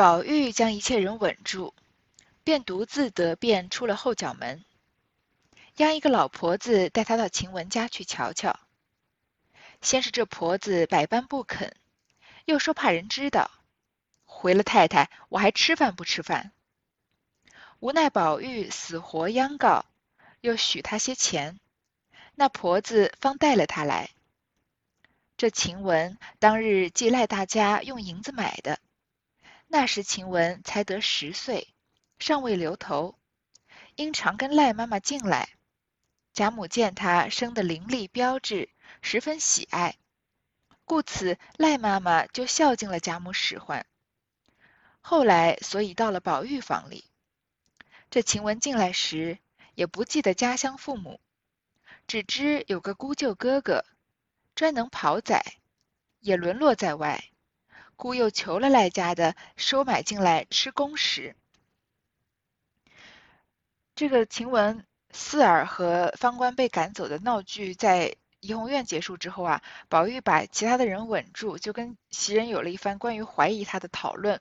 宝玉将一切人稳住，便独自得便出了后角门，央一个老婆子带他到晴雯家去瞧瞧。先是这婆子百般不肯，又说怕人知道，回了太太，我还吃饭不吃饭？无奈宝玉死活央告，又许他些钱，那婆子方带了他来。这晴雯当日既赖大家用银子买的。那时晴雯才得十岁，尚未留头，因常跟赖妈妈进来。贾母见她生得伶俐标致，十分喜爱，故此赖妈妈就孝敬了贾母使唤。后来所以到了宝玉房里，这晴雯进来时也不记得家乡父母，只知有个姑舅哥哥，专能跑仔，也沦落在外。故又求了赖家的收买进来吃公食。这个晴雯、四儿和方官被赶走的闹剧在怡红院结束之后啊，宝玉把其他的人稳住，就跟袭人有了一番关于怀疑他的讨论，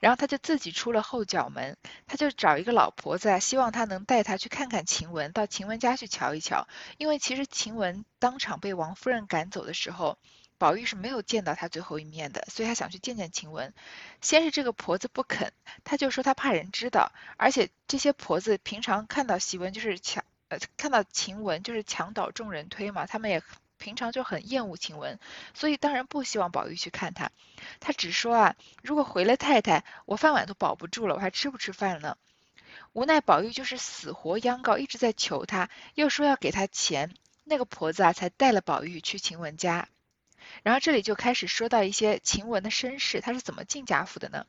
然后他就自己出了后角门，他就找一个老婆子，希望他能带他去看看晴雯，到晴雯家去瞧一瞧，因为其实晴雯当场被王夫人赶走的时候。宝玉是没有见到他最后一面的，所以他想去见见晴雯。先是这个婆子不肯，他就说他怕人知道，而且这些婆子平常看到袭文就是强，呃，看到晴雯就是墙倒众人推嘛，他们也平常就很厌恶晴雯，所以当然不希望宝玉去看他。他只说啊，如果回了太太，我饭碗都保不住了，我还吃不吃饭呢？无奈宝玉就是死活央告，一直在求他，又说要给他钱，那个婆子啊才带了宝玉去晴雯家。然后这里就开始说到一些晴雯的身世，她是怎么进贾府的呢？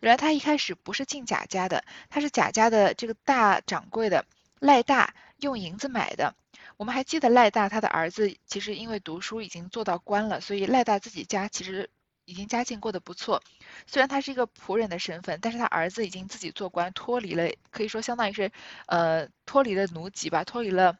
原来她一开始不是进贾家的，她是贾家的这个大掌柜的赖大用银子买的。我们还记得赖大他的儿子其实因为读书已经做到官了，所以赖大自己家其实已经家境过得不错。虽然他是一个仆人的身份，但是他儿子已经自己做官，脱离了可以说相当于是呃脱离了奴籍吧，脱离了。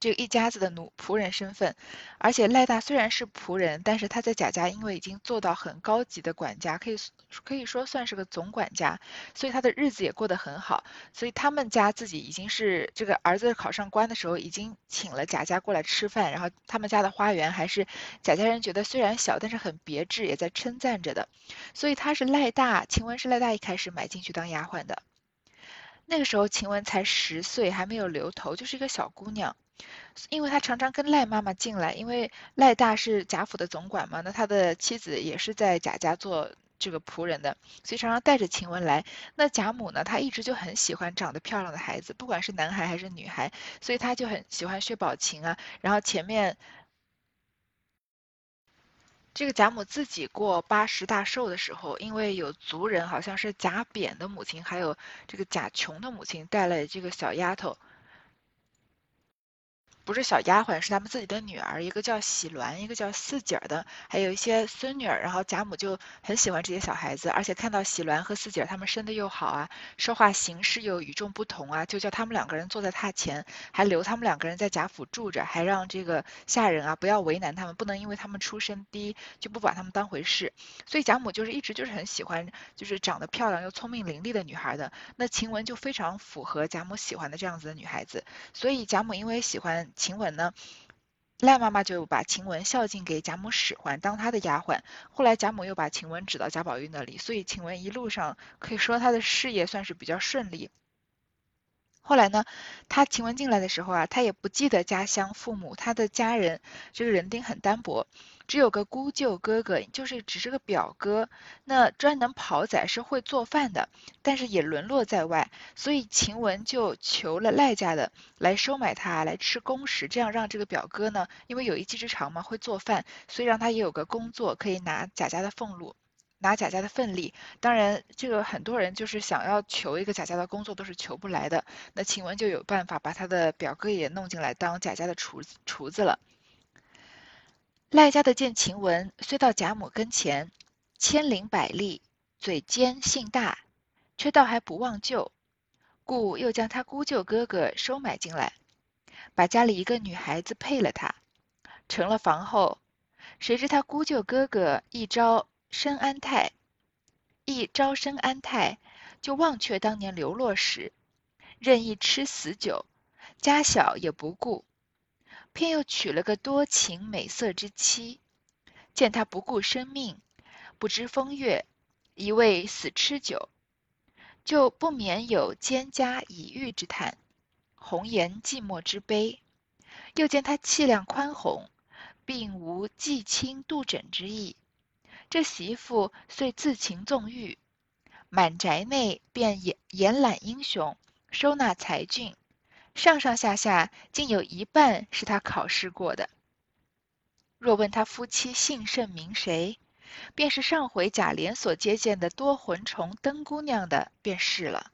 这一家子的奴仆人身份，而且赖大虽然是仆人，但是他在贾家因为已经做到很高级的管家，可以可以说算是个总管家，所以他的日子也过得很好。所以他们家自己已经是这个儿子考上官的时候，已经请了贾家过来吃饭，然后他们家的花园还是贾家人觉得虽然小，但是很别致，也在称赞着的。所以他是赖大，晴雯是赖大一开始买进去当丫鬟的。那个时候晴雯才十岁，还没有留头，就是一个小姑娘。因为他常常跟赖妈妈进来，因为赖大是贾府的总管嘛，那他的妻子也是在贾家做这个仆人的，所以常常带着晴雯来。那贾母呢，她一直就很喜欢长得漂亮的孩子，不管是男孩还是女孩，所以她就很喜欢薛宝琴啊。然后前面这个贾母自己过八十大寿的时候，因为有族人，好像是贾扁的母亲，还有这个贾琼的母亲带了这个小丫头。不是小丫鬟，是他们自己的女儿，一个叫喜鸾，一个叫四姐儿的，还有一些孙女儿。然后贾母就很喜欢这些小孩子，而且看到喜鸾和四姐儿他们生的又好啊，说话行事又与众不同啊，就叫他们两个人坐在榻前，还留他们两个人在贾府住着，还让这个下人啊不要为难他们，不能因为他们出身低就不把他们当回事。所以贾母就是一直就是很喜欢，就是长得漂亮又聪明伶俐的女孩的。那晴雯就非常符合贾母喜欢的这样子的女孩子，所以贾母因为喜欢。晴雯呢，赖妈妈就把晴雯孝敬给贾母使唤，当她的丫鬟。后来贾母又把晴雯指到贾宝玉那里，所以晴雯一路上可以说她的事业算是比较顺利。后来呢，她晴雯进来的时候啊，她也不记得家乡父母，她的家人这个人丁很单薄，只有个姑舅哥哥，就是只是个表哥，那专能跑仔是会做饭的，但是也沦落在外，所以晴雯就求了赖家的来收买他来吃公食，这样让这个表哥呢，因为有一技之长嘛，会做饭，所以让他也有个工作，可以拿贾家的俸禄。拿贾家的份例，当然这个很多人就是想要求一个贾家的工作都是求不来的。那晴雯就有办法把他的表哥也弄进来当贾家的厨子厨子了。赖家的见晴雯虽到贾母跟前，千灵百丽，嘴尖性大，却倒还不忘旧，故又将他姑舅哥哥收买进来，把家里一个女孩子配了他，成了房后。谁知他姑舅哥哥一朝。生安泰，一朝生安泰，就忘却当年流落时，任意吃死酒，家小也不顾，偏又娶了个多情美色之妻。见他不顾生命，不知风月，一味死吃酒，就不免有蒹葭已郁之叹，红颜寂寞之悲。又见他气量宽宏，并无寄亲度枕之意。这媳妇遂自情纵欲，满宅内便延延揽英雄，收纳才俊，上上下下竟有一半是他考试过的。若问他夫妻姓甚名谁，便是上回贾琏所接见的多魂虫灯姑娘的便是了。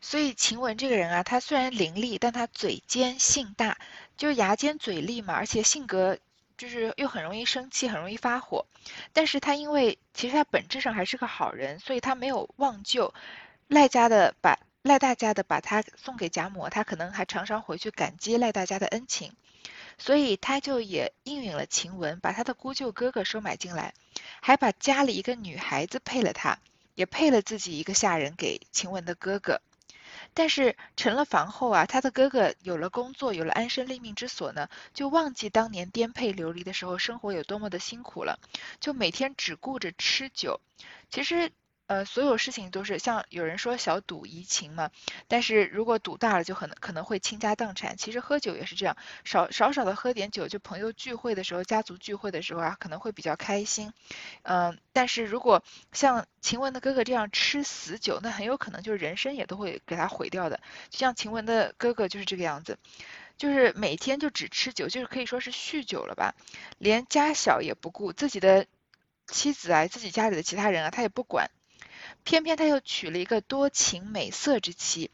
所以晴雯这个人啊，她虽然伶俐，但她嘴尖性大，就是牙尖嘴利嘛，而且性格。就是又很容易生气，很容易发火，但是他因为其实他本质上还是个好人，所以他没有忘旧。赖家的把赖大家的把他送给贾母，他可能还常常回去感激赖大家的恩情，所以他就也应允了晴雯，把他的姑舅哥哥收买进来，还把家里一个女孩子配了他，也配了自己一个下人给晴雯的哥哥。但是成了房后啊，他的哥哥有了工作，有了安身立命之所呢，就忘记当年颠沛流离的时候生活有多么的辛苦了，就每天只顾着吃酒。其实。呃，所有事情都是像有人说小赌怡情嘛，但是如果赌大了，就可能可能会倾家荡产。其实喝酒也是这样，少少少的喝点酒，就朋友聚会的时候、家族聚会的时候啊，可能会比较开心。嗯，但是如果像晴雯的哥哥这样吃死酒，那很有可能就是人生也都会给他毁掉的。就像晴雯的哥哥就是这个样子，就是每天就只吃酒，就是可以说是酗酒了吧，连家小也不顾，自己的妻子啊，自己家里的其他人啊，他也不管。偏偏他又娶了一个多情美色之妻，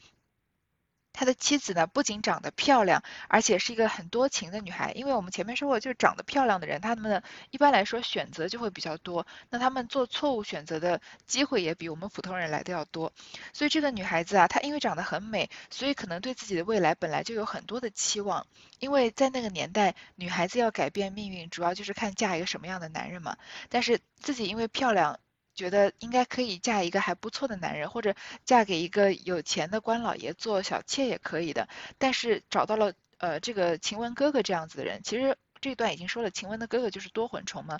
他的妻子呢不仅长得漂亮，而且是一个很多情的女孩。因为我们前面说过，就是长得漂亮的人，他们一般来说选择就会比较多，那他们做错误选择的机会也比我们普通人来的要多。所以这个女孩子啊，她因为长得很美，所以可能对自己的未来本来就有很多的期望。因为在那个年代，女孩子要改变命运，主要就是看嫁一个什么样的男人嘛。但是自己因为漂亮。觉得应该可以嫁一个还不错的男人，或者嫁给一个有钱的官老爷做小妾也可以的。但是找到了呃这个晴雯哥哥这样子的人，其实这段已经说了，晴雯的哥哥就是多魂虫嘛，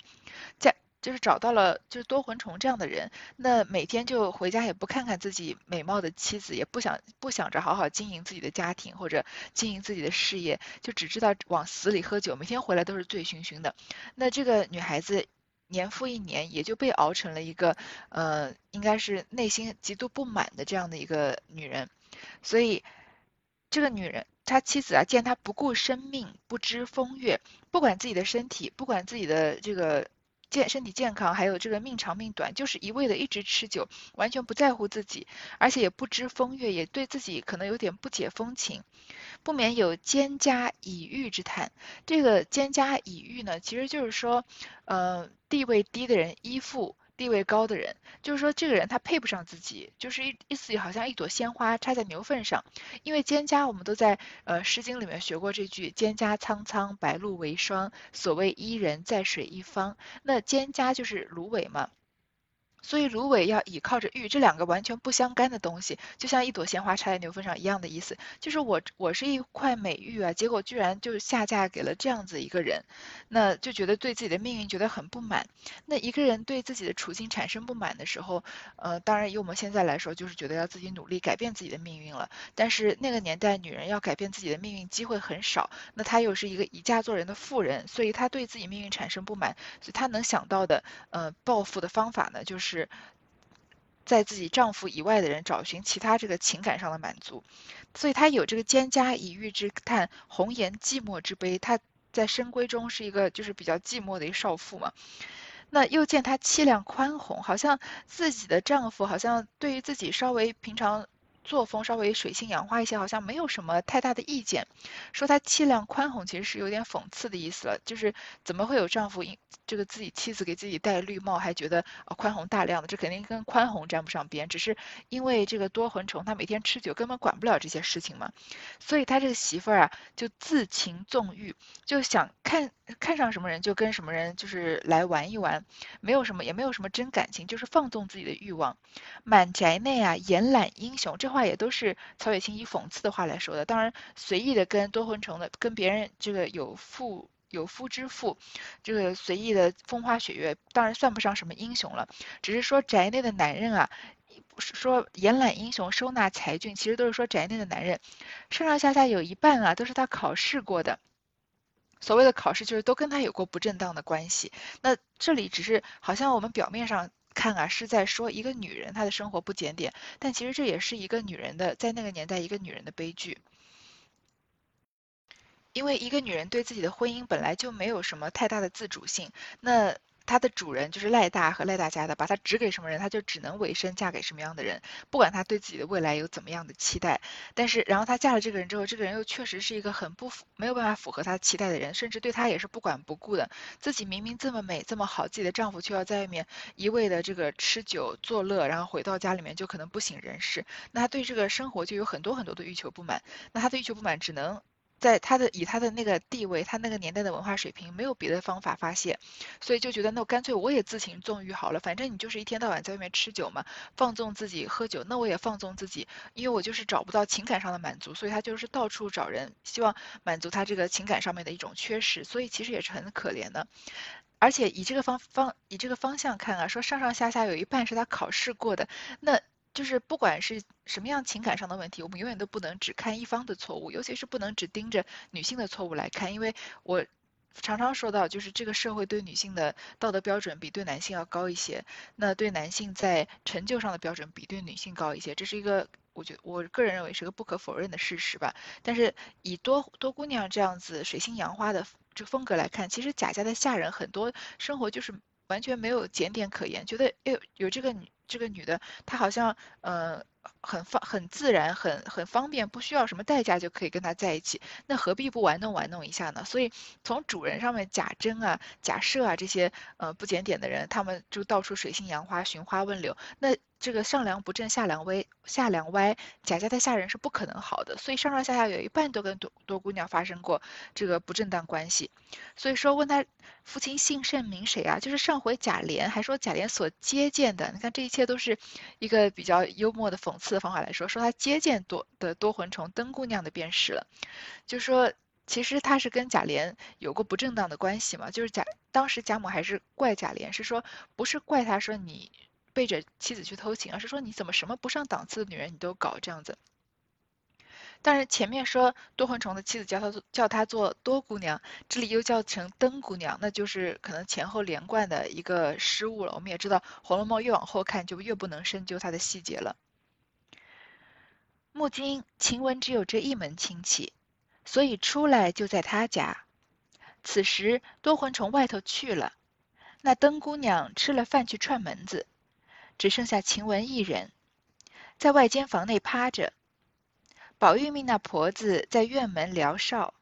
嫁就是找到了就是多魂虫这样的人，那每天就回家也不看看自己美貌的妻子，也不想不想着好好经营自己的家庭或者经营自己的事业，就只知道往死里喝酒，每天回来都是醉醺醺的。那这个女孩子。年复一年，也就被熬成了一个，呃，应该是内心极度不满的这样的一个女人。所以，这个女人，她妻子啊，见她不顾生命，不知风月，不管自己的身体，不管自己的这个健身体健康，还有这个命长命短，就是一味的一直吃酒，完全不在乎自己，而且也不知风月，也对自己可能有点不解风情。不免有蒹葭已郁之叹。这个蒹葭已郁呢，其实就是说，呃，地位低的人依附地位高的人，就是说这个人他配不上自己，就是意意思好像一朵鲜花插在牛粪上。因为蒹葭，我们都在呃《诗经》里面学过这句“蒹葭苍苍，白露为霜”。所谓伊人，在水一方。那蒹葭就是芦苇嘛。所以芦苇要倚靠着玉，这两个完全不相干的东西，就像一朵鲜花插在牛粪上一样的意思。就是我我是一块美玉啊，结果居然就下嫁给了这样子一个人，那就觉得对自己的命运觉得很不满。那一个人对自己的处境产生不满的时候，呃，当然以我们现在来说，就是觉得要自己努力改变自己的命运了。但是那个年代，女人要改变自己的命运机会很少。那她又是一个以嫁做人的妇人，所以她对自己命运产生不满，所以她能想到的，呃，报复的方法呢，就是。是在自己丈夫以外的人找寻其他这个情感上的满足，所以她有这个蒹葭以喻之叹，红颜寂寞之悲。她在深闺中是一个就是比较寂寞的一少妇嘛。那又见她气量宽宏，好像自己的丈夫好像对于自己稍微平常。作风稍微水性杨花一些，好像没有什么太大的意见。说他气量宽宏，其实是有点讽刺的意思了。就是怎么会有丈夫因这个自己妻子给自己戴绿帽，还觉得宽宏大量的？这肯定跟宽宏沾不上边。只是因为这个多魂虫，他每天吃酒，根本管不了这些事情嘛。所以他这个媳妇儿啊，就自情纵欲，就想看看上什么人就跟什么人就是来玩一玩，没有什么也没有什么真感情，就是放纵自己的欲望。满宅内啊，延揽英雄，这话也都是曹雪芹以讽刺的话来说的。当然，随意的跟多魂虫的跟别人这个有妇有夫之妇，这个随意的风花雪月，当然算不上什么英雄了。只是说宅内的男人啊，说延揽英雄，收纳才俊，其实都是说宅内的男人，上上下下有一半啊，都是他考试过的。所谓的考试就是都跟他有过不正当的关系。那这里只是好像我们表面上看啊，是在说一个女人她的生活不检点，但其实这也是一个女人的在那个年代一个女人的悲剧。因为一个女人对自己的婚姻本来就没有什么太大的自主性，那。她的主人就是赖大和赖大家的，把她指给什么人，她就只能委身嫁给什么样的人，不管她对自己的未来有怎么样的期待。但是，然后她嫁了这个人之后，这个人又确实是一个很不符、没有办法符合她期待的人，甚至对她也是不管不顾的。自己明明这么美、这么好，自己的丈夫却要在外面一味的这个吃酒作乐，然后回到家里面就可能不省人事。那她对这个生活就有很多很多的欲求不满。那她的欲求不满只能。在他的以他的那个地位，他那个年代的文化水平，没有别的方法发泄，所以就觉得那干脆我也自情纵欲好了，反正你就是一天到晚在外面吃酒嘛，放纵自己喝酒，那我也放纵自己，因为我就是找不到情感上的满足，所以他就是到处找人，希望满足他这个情感上面的一种缺失，所以其实也是很可怜的。而且以这个方方以这个方向看啊，说上上下下有一半是他考试过的，那。就是不管是什么样情感上的问题，我们永远都不能只看一方的错误，尤其是不能只盯着女性的错误来看，因为我常常说到，就是这个社会对女性的道德标准比对男性要高一些，那对男性在成就上的标准比对女性高一些，这是一个我觉得我个人认为是个不可否认的事实吧。但是以多多姑娘这样子水性杨花的这个风格来看，其实贾家的下人很多生活就是完全没有检点可言，觉得有有这个女。这个女的，她好像呃很方很自然，很很方便，不需要什么代价就可以跟他在一起，那何必不玩弄玩弄一下呢？所以从主人上面，贾珍啊、贾赦啊这些呃不检点的人，他们就到处水性杨花、寻花问柳，那。这个上梁不正下梁歪，下梁歪，贾家的下人是不可能好的，所以上上下下有一半都跟多多姑娘发生过这个不正当关系。所以说问他父亲姓甚名谁啊？就是上回贾琏还说贾琏所接见的，你看这一切这都是一个比较幽默的讽刺的方法来说，说他接见多的多魂虫灯姑娘的便是了，就说其实他是跟贾琏有过不正当的关系嘛，就是贾当时贾母还是怪贾琏，是说不是怪他说你。背着妻子去偷情，而是说你怎么什么不上档次的女人你都搞这样子。但是前面说多魂虫的妻子叫他叫他做多姑娘，这里又叫成灯姑娘，那就是可能前后连贯的一个失误了。我们也知道《红楼梦》越往后看就越不能深究它的细节了。目今晴雯只有这一门亲戚，所以出来就在他家。此时多魂虫外头去了，那灯姑娘吃了饭去串门子。只剩下晴雯一人，在外间房内趴着。宝玉命那婆子在院门撩哨，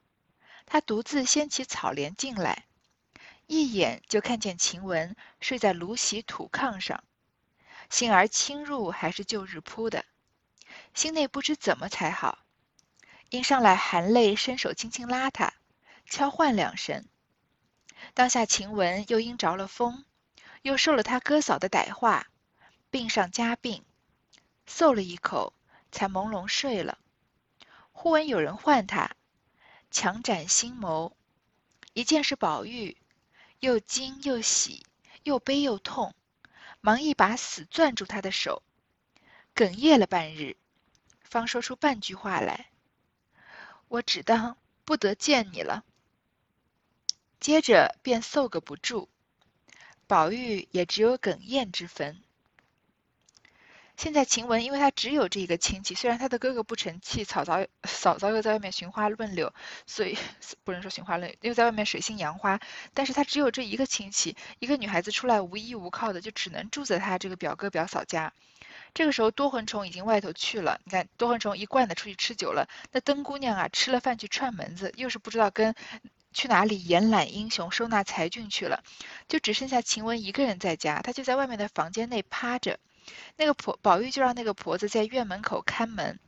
他独自掀起草帘进来，一眼就看见晴雯睡在芦席土炕上，幸而侵入还是旧日铺的，心内不知怎么才好，因上来含泪伸手轻轻拉她，敲唤两声。当下晴雯又因着了风，又受了他哥嫂的歹话。病上加病，嗽了一口，才朦胧睡了。忽闻有人唤他，强展心眸，一见是宝玉，又惊又喜，又悲又痛，忙一把死攥住他的手，哽咽了半日，方说出半句话来：“我只当不得见你了。”接着便嗽个不住，宝玉也只有哽咽之分。现在晴雯，因为她只有这一个亲戚，虽然她的哥哥不成器，嫂嫂嫂嫂又在外面寻花问柳，所以不能说寻花论，又在外面水性杨花，但是她只有这一个亲戚，一个女孩子出来无依无靠的，就只能住在她这个表哥表嫂家。这个时候多魂虫已经外头去了，你看多魂虫一贯的出去吃酒了，那灯姑娘啊吃了饭去串门子，又是不知道跟去哪里延揽英雄收纳才俊去了，就只剩下晴雯一个人在家，她就在外面的房间内趴着。那个婆宝玉就让那个婆子在院门口看门，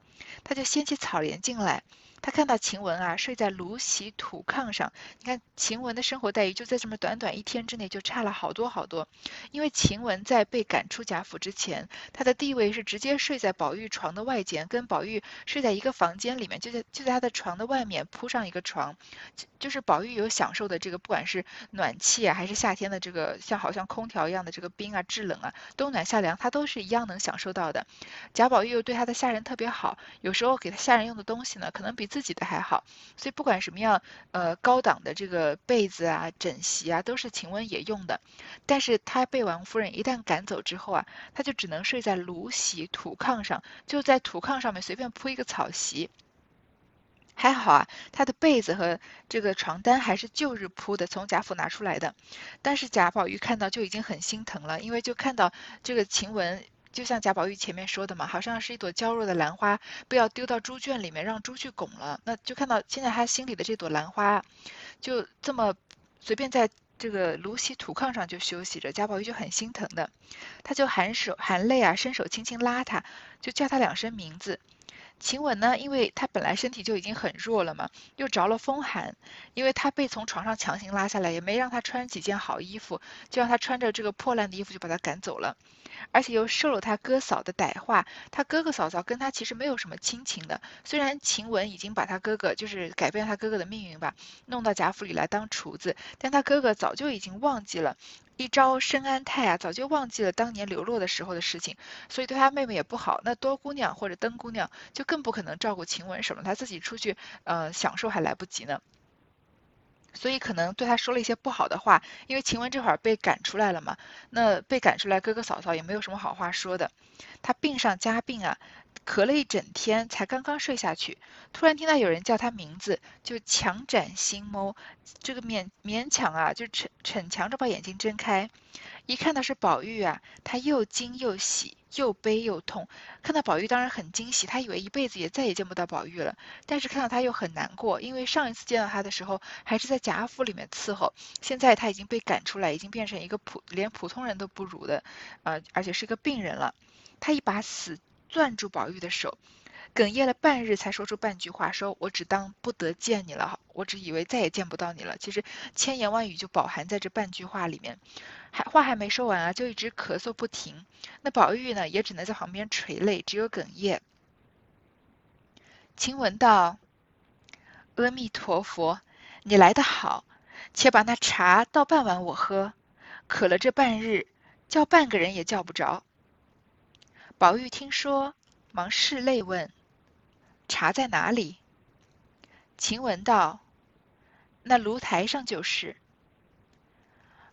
他就掀起草帘进来，他看到晴雯啊睡在芦席土炕上，你看晴雯的生活待遇就在这么短短一天之内就差了好多好多。因为晴雯在被赶出贾府之前，她的地位是直接睡在宝玉床的外间，跟宝玉睡在一个房间里面，就在就在他的床的外面铺上一个床，就是宝玉有享受的这个，不管是暖气啊，还是夏天的这个像好像空调一样的这个冰啊制冷啊，冬暖夏凉，他都是一样能享受到的。贾宝玉又对他的下人特别好，有时候给他下人用的东西呢，可能比自己的还好，所以不管什么样呃高档的这个被子啊、枕席啊，都是晴雯也用的。但是她被王夫人一旦赶走之后啊，她就只能睡在芦席土炕上，就在土炕上面随便铺一个草席。还好啊，他的被子和这个床单还是旧日铺的，从贾府拿出来的。但是贾宝玉看到就已经很心疼了，因为就看到这个晴雯，就像贾宝玉前面说的嘛，好像是一朵娇弱的兰花，被要丢到猪圈里面让猪去拱了。那就看到现在他心里的这朵兰花，就这么随便在这个芦席土炕上就休息着，贾宝玉就很心疼的，他就含手含泪啊，伸手轻轻拉他，就叫他两声名字。晴雯呢，因为她本来身体就已经很弱了嘛，又着了风寒，因为她被从床上强行拉下来，也没让她穿几件好衣服，就让她穿着这个破烂的衣服就把她赶走了，而且又受了他哥嫂的歹话，他哥哥嫂嫂跟他其实没有什么亲情的，虽然晴雯已经把他哥哥就是改变他哥哥的命运吧，弄到贾府里来当厨子，但他哥哥早就已经忘记了。一朝深安泰啊，早就忘记了当年流落的时候的事情，所以对他妹妹也不好。那多姑娘或者灯姑娘就更不可能照顾晴雯什么，他自己出去呃享受还来不及呢。所以可能对他说了一些不好的话，因为晴雯这会儿被赶出来了嘛，那被赶出来，哥哥嫂嫂也没有什么好话说的。他病上加病啊。咳了一整天，才刚刚睡下去，突然听到有人叫他名字，就强展心眸，这个勉勉强啊，就逞逞强着把眼睛睁开，一看到是宝玉啊，他又惊又喜，又悲又痛。看到宝玉当然很惊喜，他以为一辈子也再也见不到宝玉了，但是看到他又很难过，因为上一次见到他的时候还是在贾府里面伺候，现在他已经被赶出来，已经变成一个普连普通人都不如的，呃，而且是个病人了，他一把死。攥住宝玉的手，哽咽了半日，才说出半句话：“说我只当不得见你了，我只以为再也见不到你了。其实千言万语就饱含在这半句话里面。还话还没说完啊，就一直咳嗽不停。那宝玉呢，也只能在旁边垂泪，只有哽咽。晴雯道：“阿弥陀佛，你来得好，且把那茶倒半碗我喝。渴了这半日，叫半个人也叫不着。”宝玉听说，忙拭泪问：“茶在哪里？”晴雯道：“那炉台上就是。”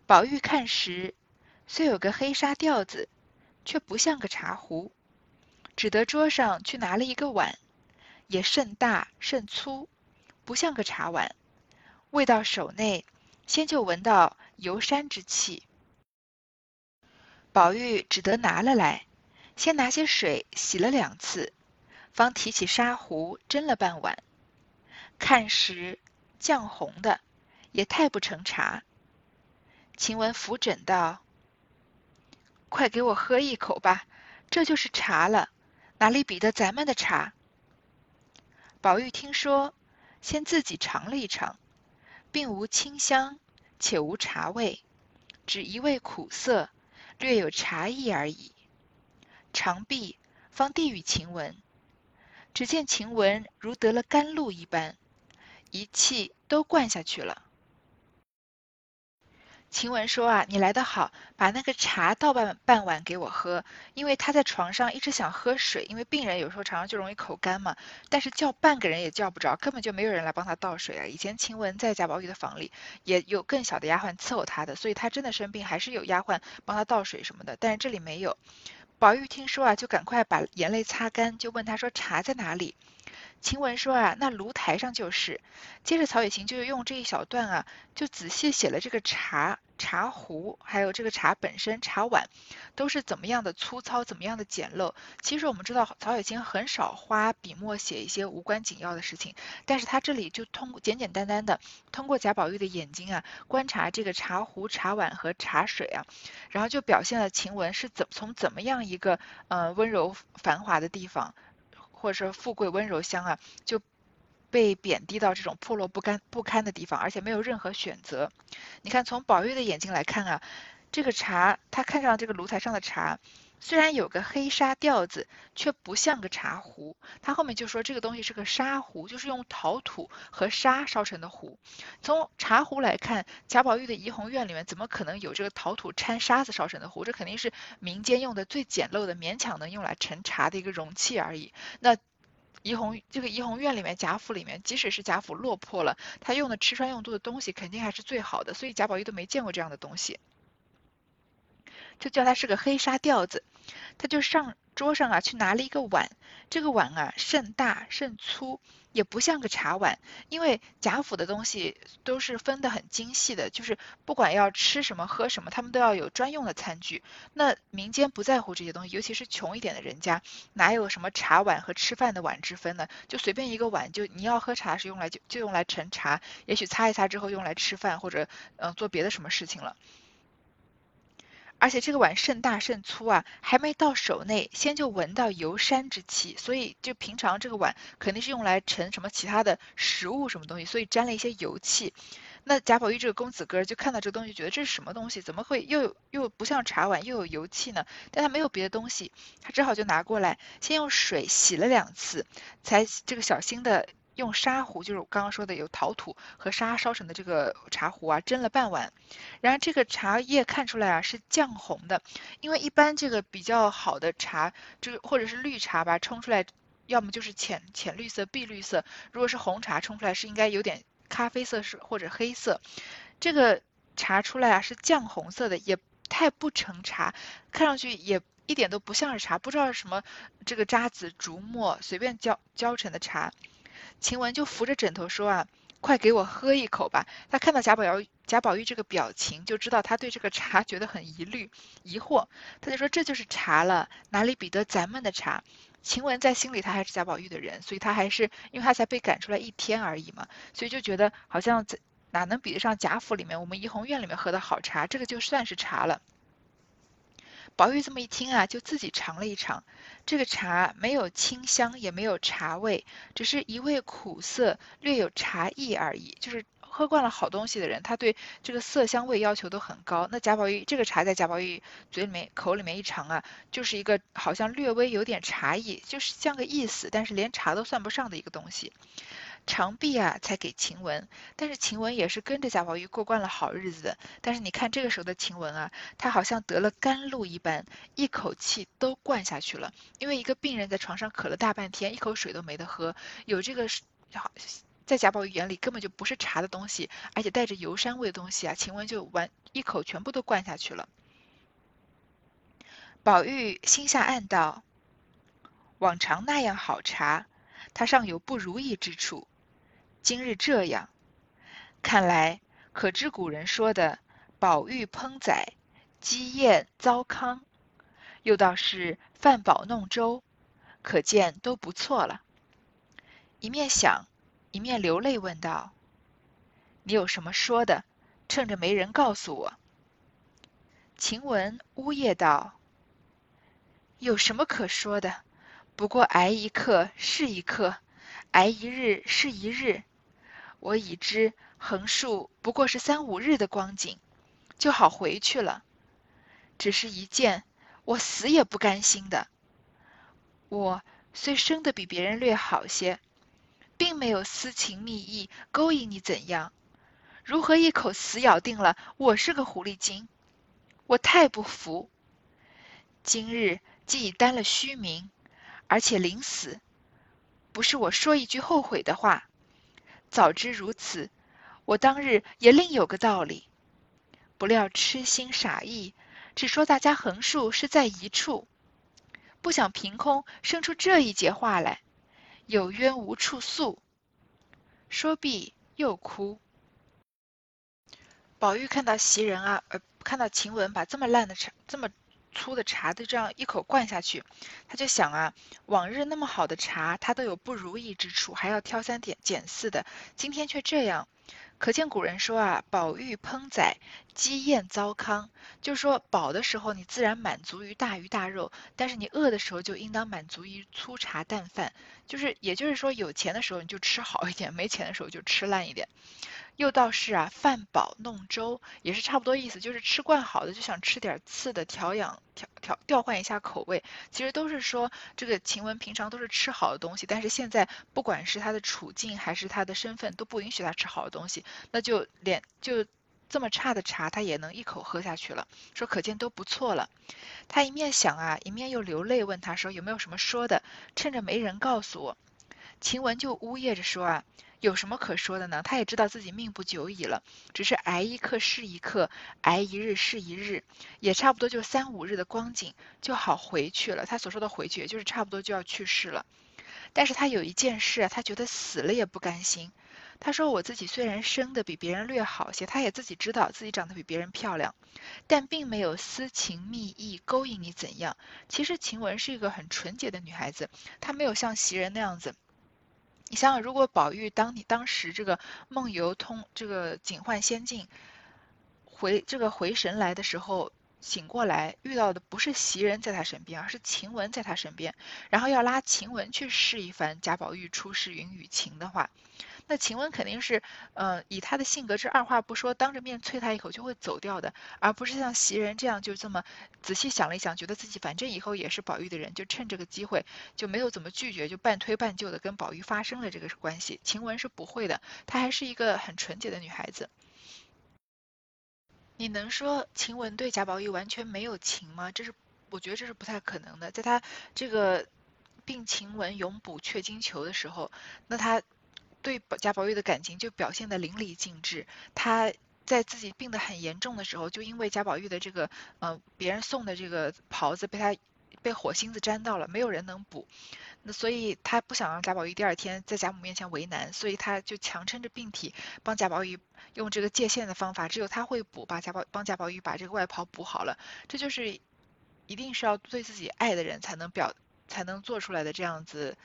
宝玉看时，虽有个黑纱吊子，却不像个茶壶，只得桌上去拿了一个碗，也甚大甚粗，不像个茶碗。未到手内，先就闻到油山之气。宝玉只得拿了来。先拿些水洗了两次，方提起砂壶斟了半碗，看时绛红的，也太不成茶。晴雯扶枕道：“快给我喝一口吧，这就是茶了，哪里比得咱们的茶？”宝玉听说，先自己尝了一尝，并无清香，且无茶味，只一味苦涩，略有茶意而已。长臂方递与晴雯，只见晴雯如得了甘露一般，一气都灌下去了。晴雯说：“啊，你来得好，把那个茶倒半半碗给我喝。因为他在床上一直想喝水，因为病人有时候常常就容易口干嘛。但是叫半个人也叫不着，根本就没有人来帮他倒水啊。以前晴雯在贾宝玉的房里也有更小的丫鬟伺候他的，所以他真的生病还是有丫鬟帮他倒水什么的。但是这里没有。”宝玉听说啊，就赶快把眼泪擦干，就问他说：“茶在哪里？”晴雯说：“啊，那炉台上就是。”接着曹雪芹就用这一小段啊，就仔细写了这个茶茶壶，还有这个茶本身茶碗都是怎么样的粗糙，怎么样的简陋。其实我们知道曹雪芹很少花笔墨写一些无关紧要的事情，但是他这里就通简简单单的通过贾宝玉的眼睛啊，观察这个茶壶、茶碗和茶水啊，然后就表现了晴雯是怎从怎么样一个呃温柔繁华的地方。或者说富贵温柔乡啊，就被贬低到这种破落不堪不堪的地方，而且没有任何选择。你看，从宝玉的眼睛来看啊，这个茶，他看上这个炉台上的茶。虽然有个黑沙吊子，却不像个茶壶。他后面就说这个东西是个沙壶，就是用陶土和沙烧成的壶。从茶壶来看，贾宝玉的怡红院里面怎么可能有这个陶土掺沙子烧成的壶？这肯定是民间用的最简陋的、勉强能用来盛茶的一个容器而已。那怡红这个怡红院里面，贾府里面，即使是贾府落魄了，他用的吃穿用度的东西肯定还是最好的，所以贾宝玉都没见过这样的东西。就叫他是个黑沙吊子，他就上桌上啊去拿了一个碗，这个碗啊甚大甚粗，也不像个茶碗，因为贾府的东西都是分得很精细的，就是不管要吃什么喝什么，他们都要有专用的餐具。那民间不在乎这些东西，尤其是穷一点的人家，哪有什么茶碗和吃饭的碗之分呢？就随便一个碗，就你要喝茶是用来就就用来盛茶，也许擦一擦之后用来吃饭或者嗯做别的什么事情了。而且这个碗甚大甚粗啊，还没到手内，先就闻到油山之气，所以就平常这个碗肯定是用来盛什么其他的食物什么东西，所以沾了一些油气。那贾宝玉这个公子哥就看到这个东西，觉得这是什么东西？怎么会又又不像茶碗，又有油气呢？但他没有别的东西，他只好就拿过来，先用水洗了两次，才这个小心的。用沙壶，就是我刚刚说的有陶土和沙烧成的这个茶壶啊，斟了半碗。然后这个茶叶看出来啊是绛红的，因为一般这个比较好的茶，就是或者是绿茶吧，冲出来要么就是浅浅绿色、碧绿色。如果是红茶冲出来是应该有点咖啡色是或者黑色。这个茶出来啊是绛红色的，也太不成茶，看上去也一点都不像是茶，不知道是什么这个渣子、竹末随便浇浇成的茶。晴雯就扶着枕头说：“啊，快给我喝一口吧。”他看到贾宝玉贾宝玉这个表情，就知道他对这个茶觉得很疑虑、疑惑。他就说：“这就是茶了，哪里比得咱们的茶？”晴雯在心里，她还是贾宝玉的人，所以她还是因为她才被赶出来一天而已嘛，所以就觉得好像哪能比得上贾府里面我们怡红院里面喝的好茶？这个就算是茶了。宝玉这么一听啊，就自己尝了一尝，这个茶没有清香，也没有茶味，只是一味苦涩，略有茶意而已。就是喝惯了好东西的人，他对这个色香味要求都很高。那贾宝玉这个茶在贾宝玉嘴里面、口里面一尝啊，就是一个好像略微有点茶意，就是像个意思，但是连茶都算不上的一个东西。长臂啊，才给晴雯，但是晴雯也是跟着贾宝玉过惯了好日子的。但是你看这个时候的晴雯啊，她好像得了甘露一般，一口气都灌下去了。因为一个病人在床上渴了大半天，一口水都没得喝，有这个好，在贾宝玉眼里根本就不是茶的东西，而且带着油山味的东西啊，晴雯就完一口全部都灌下去了。宝玉心下暗道：往常那样好茶，它尚有不如意之处。今日这样，看来可知古人说的“宝玉烹宰，鸡宴糟糠”，又道是“饭饱弄粥”，可见都不错了。一面想，一面流泪问道：“你有什么说的？趁着没人告诉我。”晴雯呜咽道：“有什么可说的？不过挨一刻是一刻，挨一日是一日。”我已知横竖不过是三五日的光景，就好回去了。只是一件，我死也不甘心的。我虽生的比别人略好些，并没有私情蜜意勾引你怎样，如何一口死咬定了我是个狐狸精？我太不服。今日既已担了虚名，而且临死，不是我说一句后悔的话。早知如此，我当日也另有个道理。不料痴心傻意，只说大家横竖是在一处，不想凭空生出这一节话来，有冤无处诉。说毕又哭。宝玉看到袭人啊，呃，看到晴雯把这么烂的茶，这么。粗的茶的这样一口灌下去，他就想啊，往日那么好的茶，他都有不如意之处，还要挑三拣拣四的，今天却这样，可见古人说啊，饱玉烹宰，饥宴糟糠，就是说饱的时候你自然满足于大鱼大肉，但是你饿的时候就应当满足于粗茶淡饭，就是也就是说有钱的时候你就吃好一点，没钱的时候就吃烂一点。又道是啊，饭饱弄粥，也是差不多意思，就是吃惯好的就想吃点次的调养调调调换一下口味。其实都是说这个晴雯平常都是吃好的东西，但是现在不管是他的处境还是他的身份都不允许他吃好的东西，那就连就这么差的茶他也能一口喝下去了，说可见都不错了。他一面想啊，一面又流泪问他说有没有什么说的，趁着没人告诉我。晴雯就呜咽着说啊。有什么可说的呢？他也知道自己命不久矣了，只是挨一刻是一刻，挨一日是一日，也差不多就三五日的光景就好回去了。他所说的回去，也就是差不多就要去世了。但是他有一件事，他觉得死了也不甘心。他说：“我自己虽然生的比别人略好些，他也自己知道自己长得比别人漂亮，但并没有私情蜜意勾引你怎样。其实晴雯是一个很纯洁的女孩子，她没有像袭人那样子。”你想想，如果宝玉当你当时这个梦游通这个警幻仙境回这个回神来的时候醒过来，遇到的不是袭人在他身边，而是晴雯在他身边，然后要拉晴雯去试一番贾宝玉出世云雨情的话。那晴雯肯定是，呃，以她的性格，是二话不说，当着面啐他一口就会走掉的，而不是像袭人这样，就这么仔细想了一想，觉得自己反正以后也是宝玉的人，就趁这个机会就没有怎么拒绝，就半推半就的跟宝玉发生了这个关系。晴雯是不会的，她还是一个很纯洁的女孩子。你能说晴雯对贾宝玉完全没有情吗？这是我觉得这是不太可能的。在他这个病晴雯永补雀金球的时候，那他。对贾宝玉的感情就表现得淋漓尽致。他在自己病得很严重的时候，就因为贾宝玉的这个呃别人送的这个袍子被他被火星子沾到了，没有人能补，那所以他不想让贾宝玉第二天在贾母面前为难，所以他就强撑着病体帮贾宝玉用这个界线的方法，只有他会补，把贾宝帮贾宝玉把这个外袍补好了。这就是一定是要对自己爱的人才能表才能做出来的这样子。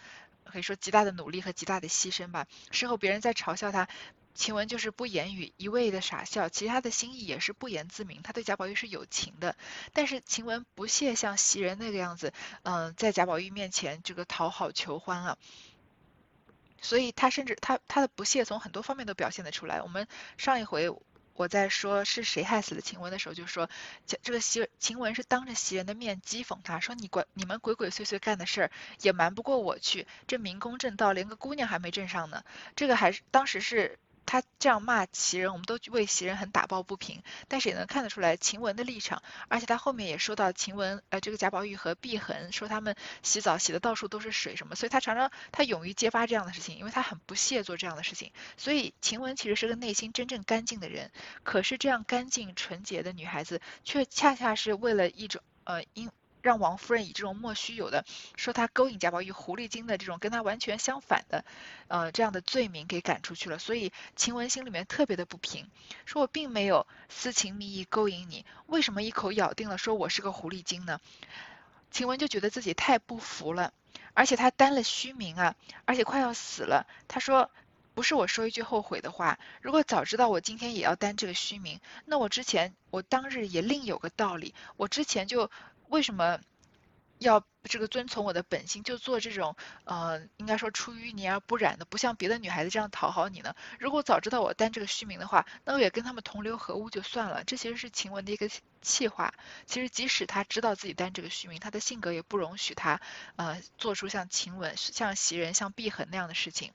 可以说极大的努力和极大的牺牲吧。事后别人在嘲笑他，晴雯就是不言语，一味的傻笑，其实他的心意也是不言自明。他对贾宝玉是有情的，但是晴雯不屑像袭人那个样子，嗯，在贾宝玉面前这个讨好求欢啊。所以他甚至他他的不屑从很多方面都表现得出来。我们上一回。我在说是谁害死了晴雯的时候，就说这个袭晴雯是当着袭人的面讥讽他，说你鬼你们鬼鬼祟祟干的事儿也瞒不过我去，这明公正道连个姑娘还没正上呢，这个还是当时是。他这样骂袭人，我们都为袭人很打抱不平，但是也能看得出来晴雯的立场。而且他后面也说到晴雯，呃，这个贾宝玉和碧痕说他们洗澡洗的到处都是水什么，所以他常常他勇于揭发这样的事情，因为他很不屑做这样的事情。所以晴雯其实是个内心真正干净的人，可是这样干净纯洁的女孩子，却恰恰是为了一种呃因。让王夫人以这种莫须有的说他勾引贾宝玉狐狸精的这种跟他完全相反的，呃这样的罪名给赶出去了，所以晴雯心里面特别的不平，说我并没有私情蜜意勾引你，为什么一口咬定了说我是个狐狸精呢？晴雯就觉得自己太不服了，而且她担了虚名啊，而且快要死了，她说不是我说一句后悔的话，如果早知道我今天也要担这个虚名，那我之前我当日也另有个道理，我之前就。为什么要这个遵从我的本心，就做这种呃，应该说出淤泥而不染的，不像别的女孩子这样讨好你呢？如果早知道我担这个虚名的话，那我也跟他们同流合污就算了。这其实是晴雯的一个气话。其实即使他知道自己担这个虚名，他的性格也不容许他呃做出像晴雯、像袭人、像碧痕那样的事情。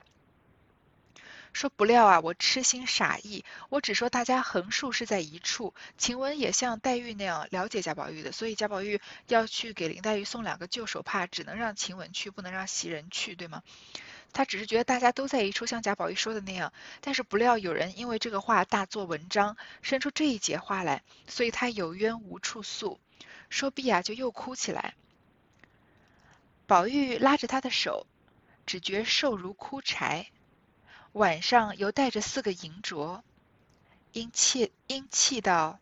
说不料啊，我痴心傻意，我只说大家横竖是在一处。晴雯也像黛玉那样了解贾宝玉的，所以贾宝玉要去给林黛玉送两个旧手帕，只能让晴雯去，不能让袭人去，对吗？他只是觉得大家都在一处，像贾宝玉说的那样。但是不料有人因为这个话大做文章，生出这一节话来，所以他有冤无处诉。说毕啊，就又哭起来。宝玉拉着他的手，只觉瘦如枯柴。晚上又带着四个银镯，因气因气道：“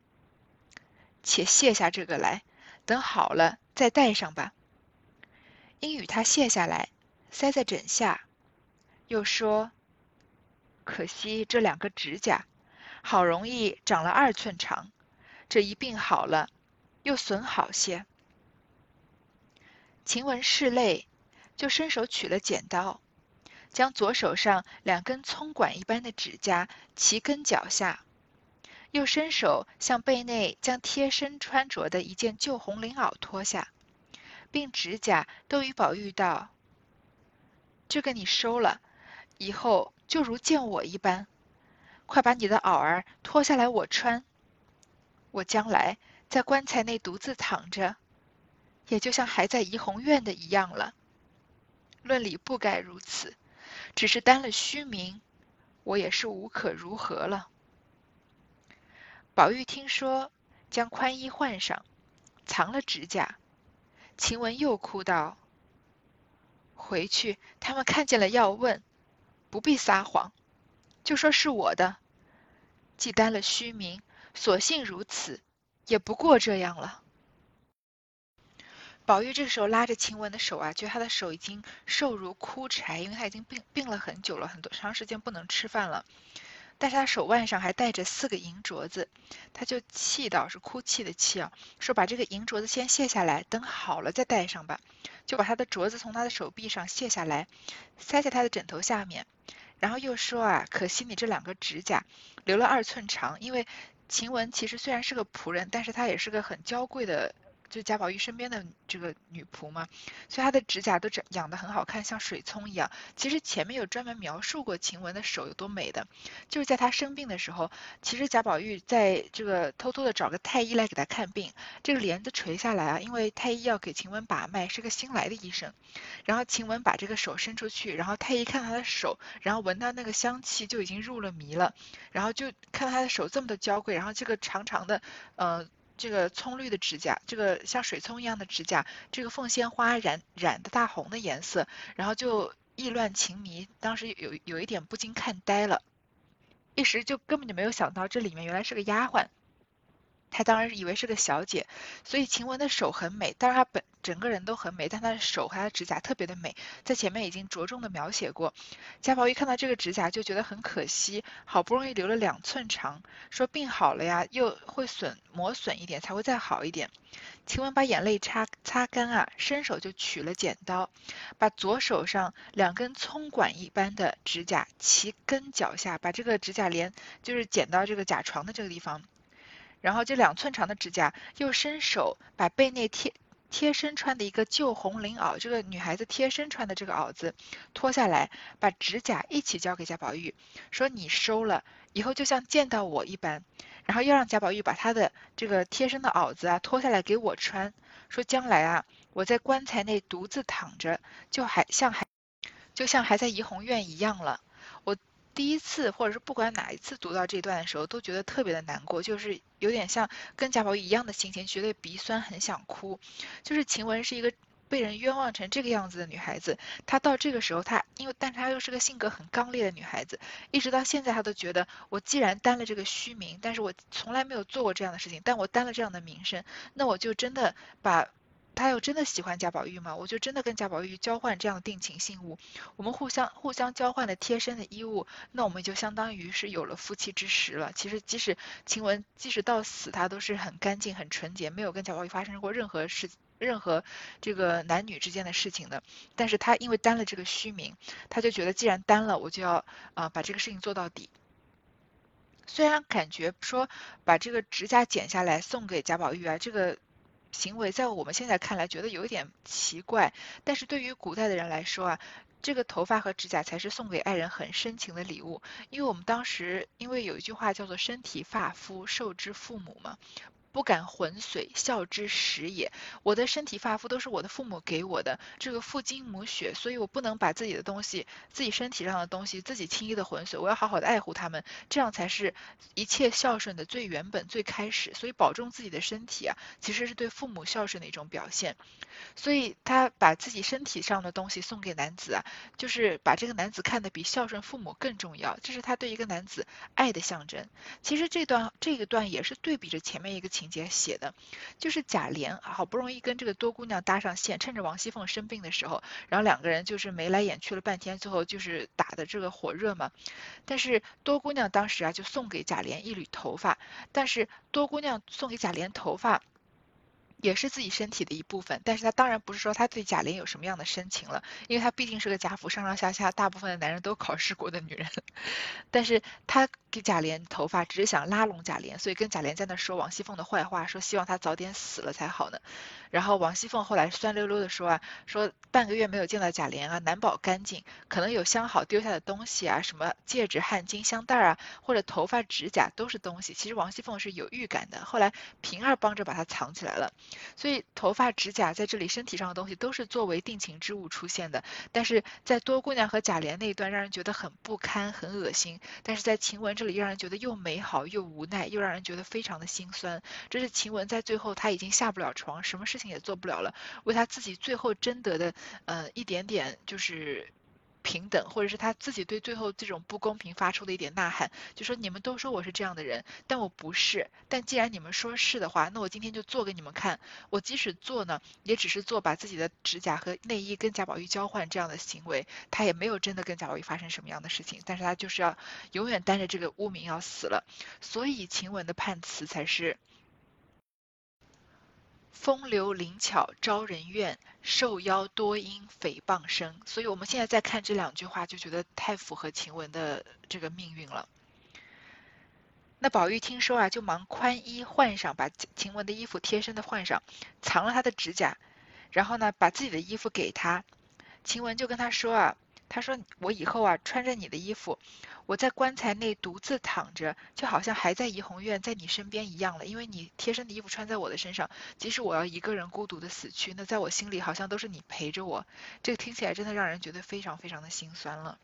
且卸下这个来，等好了再戴上吧。”因与他卸下来，塞在枕下，又说：“可惜这两个指甲，好容易长了二寸长，这一病好了，又损好些。晴雯拭泪，就伸手取了剪刀，将左手上两根葱管一般的指甲齐根脚下，又伸手向背内将贴身穿着的一件旧红绫袄脱下，并指甲都与宝玉道：“这个你收了，以后就如见我一般，快把你的袄儿脱下来我穿，我将来在棺材内独自躺着。”也就像还在怡红院的一样了。论理不该如此，只是担了虚名，我也是无可如何了。宝玉听说，将宽衣换上，藏了指甲。晴雯又哭道：“回去他们看见了要问，不必撒谎，就说是我的。既担了虚名，索性如此，也不过这样了。”宝玉这个时候拉着晴雯的手啊，觉得她的手已经瘦如枯柴，因为她已经病病了很久了，很多长时间不能吃饭了。但是她手腕上还戴着四个银镯子，他就气到是哭泣的气啊，说把这个银镯子先卸下来，等好了再戴上吧。就把他的镯子从他的手臂上卸下来，塞在他的枕头下面，然后又说啊，可惜你这两个指甲留了二寸长，因为晴雯其实虽然是个仆人，但是她也是个很娇贵的。就贾宝玉身边的这个女仆嘛，所以她的指甲都长养得很好看，像水葱一样。其实前面有专门描述过晴雯的手有多美的，就是在她生病的时候，其实贾宝玉在这个偷偷的找个太医来给她看病，这个帘子垂下来啊，因为太医要给晴雯把脉，是个新来的医生。然后晴雯把这个手伸出去，然后太医看她的手，然后闻到那个香气就已经入了迷了，然后就看到她的手这么的娇贵，然后这个长长的，呃。这个葱绿的指甲，这个像水葱一样的指甲，这个凤仙花染染的大红的颜色，然后就意乱情迷，当时有有一点不禁看呆了，一时就根本就没有想到这里面原来是个丫鬟。她当然是以为是个小姐，所以晴雯的手很美，当然她本整个人都很美，但她的手和她的指甲特别的美，在前面已经着重的描写过。贾宝玉看到这个指甲就觉得很可惜，好不容易留了两寸长，说病好了呀，又会损磨损一点，才会再好一点。晴雯把眼泪擦擦干啊，伸手就取了剪刀，把左手上两根葱管一般的指甲齐根脚下，把这个指甲连就是剪到这个甲床的这个地方。然后这两寸长的指甲，又伸手把背内贴贴身穿的一个旧红绫袄，这个女孩子贴身穿的这个袄子脱下来，把指甲一起交给贾宝玉，说你收了，以后就像见到我一般。然后又让贾宝玉把他的这个贴身的袄子啊脱下来给我穿，说将来啊我在棺材内独自躺着，就还像还就像还在怡红院一样了。第一次，或者是不管哪一次读到这段的时候，都觉得特别的难过，就是有点像跟贾宝玉一样的心情，觉得鼻酸，很想哭。就是晴雯是一个被人冤枉成这个样子的女孩子，她到这个时候，她因为，但她又是个性格很刚烈的女孩子，一直到现在，她都觉得，我既然担了这个虚名，但是我从来没有做过这样的事情，但我担了这样的名声，那我就真的把。他又真的喜欢贾宝玉吗？我就真的跟贾宝玉交换这样的定情信物，我们互相互相交换了贴身的衣物，那我们就相当于是有了夫妻之实了。其实即使晴雯即使到死，她都是很干净很纯洁，没有跟贾宝玉发生过任何事任何这个男女之间的事情的。但是她因为担了这个虚名，她就觉得既然担了，我就要啊把这个事情做到底。虽然感觉说把这个指甲剪下来送给贾宝玉啊，这个。行为在我们现在看来觉得有一点奇怪，但是对于古代的人来说啊，这个头发和指甲才是送给爱人很深情的礼物。因为我们当时因为有一句话叫做“身体发肤受之父母”嘛。不敢浑髓孝之始也。我的身体发肤都是我的父母给我的，这个父精母血，所以我不能把自己的东西、自己身体上的东西自己轻易的浑水。我要好好的爱护他们，这样才是一切孝顺的最原本、最开始。所以保重自己的身体啊，其实是对父母孝顺的一种表现。所以他把自己身体上的东西送给男子啊，就是把这个男子看得比孝顺父母更重要，这是他对一个男子爱的象征。其实这段这个段也是对比着前面一个。情节写的，就是贾琏好不容易跟这个多姑娘搭上线，趁着王熙凤生病的时候，然后两个人就是眉来眼去了半天，最后就是打的这个火热嘛。但是多姑娘当时啊就送给贾琏一缕头发，但是多姑娘送给贾琏头发。也是自己身体的一部分，但是他当然不是说他对贾琏有什么样的深情了，因为他毕竟是个贾府上上下下大部分的男人都考试过的女人，但是他给贾琏头发只是想拉拢贾琏，所以跟贾琏在那说王熙凤的坏话，说希望他早点死了才好呢。然后王熙凤后来酸溜溜的说啊，说半个月没有见到贾琏啊，难保干净，可能有相好丢下的东西啊，什么戒指、汗巾、香袋啊，或者头发、指甲都是东西。其实王熙凤是有预感的，后来平儿帮着把她藏起来了。所以头发、指甲在这里身体上的东西都是作为定情之物出现的，但是在多姑娘和贾琏那一段让人觉得很不堪、很恶心，但是在晴雯这里让人觉得又美好又无奈，又让人觉得非常的心酸。这是晴雯在最后她已经下不了床，什么事情也做不了了，为她自己最后争得的呃一点点就是。平等，或者是他自己对最后这种不公平发出的一点呐喊，就说你们都说我是这样的人，但我不是。但既然你们说是的话，那我今天就做给你们看。我即使做呢，也只是做把自己的指甲和内衣跟贾宝玉交换这样的行为，他也没有真的跟贾宝玉发生什么样的事情，但是他就是要永远担着这个污名要死了。所以晴雯的判词才是。风流灵巧招人怨，受邀多因诽谤生。所以我们现在再看这两句话，就觉得太符合晴雯的这个命运了。那宝玉听说啊，就忙宽衣换上，把晴雯的衣服贴身的换上，藏了她的指甲，然后呢，把自己的衣服给她。晴雯就跟他说啊，他说我以后啊，穿着你的衣服。我在棺材内独自躺着，就好像还在怡红院，在你身边一样了。因为你贴身的衣服穿在我的身上，即使我要一个人孤独的死去，那在我心里好像都是你陪着我。这个听起来真的让人觉得非常非常的心酸了。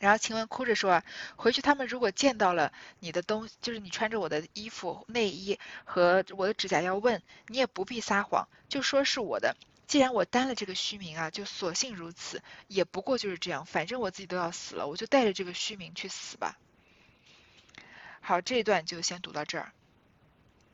然后晴雯哭着说啊，回去他们如果见到了你的东，就是你穿着我的衣服、内衣和我的指甲，要问你也不必撒谎，就说是我的。既然我担了这个虚名啊，就索性如此，也不过就是这样。反正我自己都要死了，我就带着这个虚名去死吧。好，这一段就先读到这儿。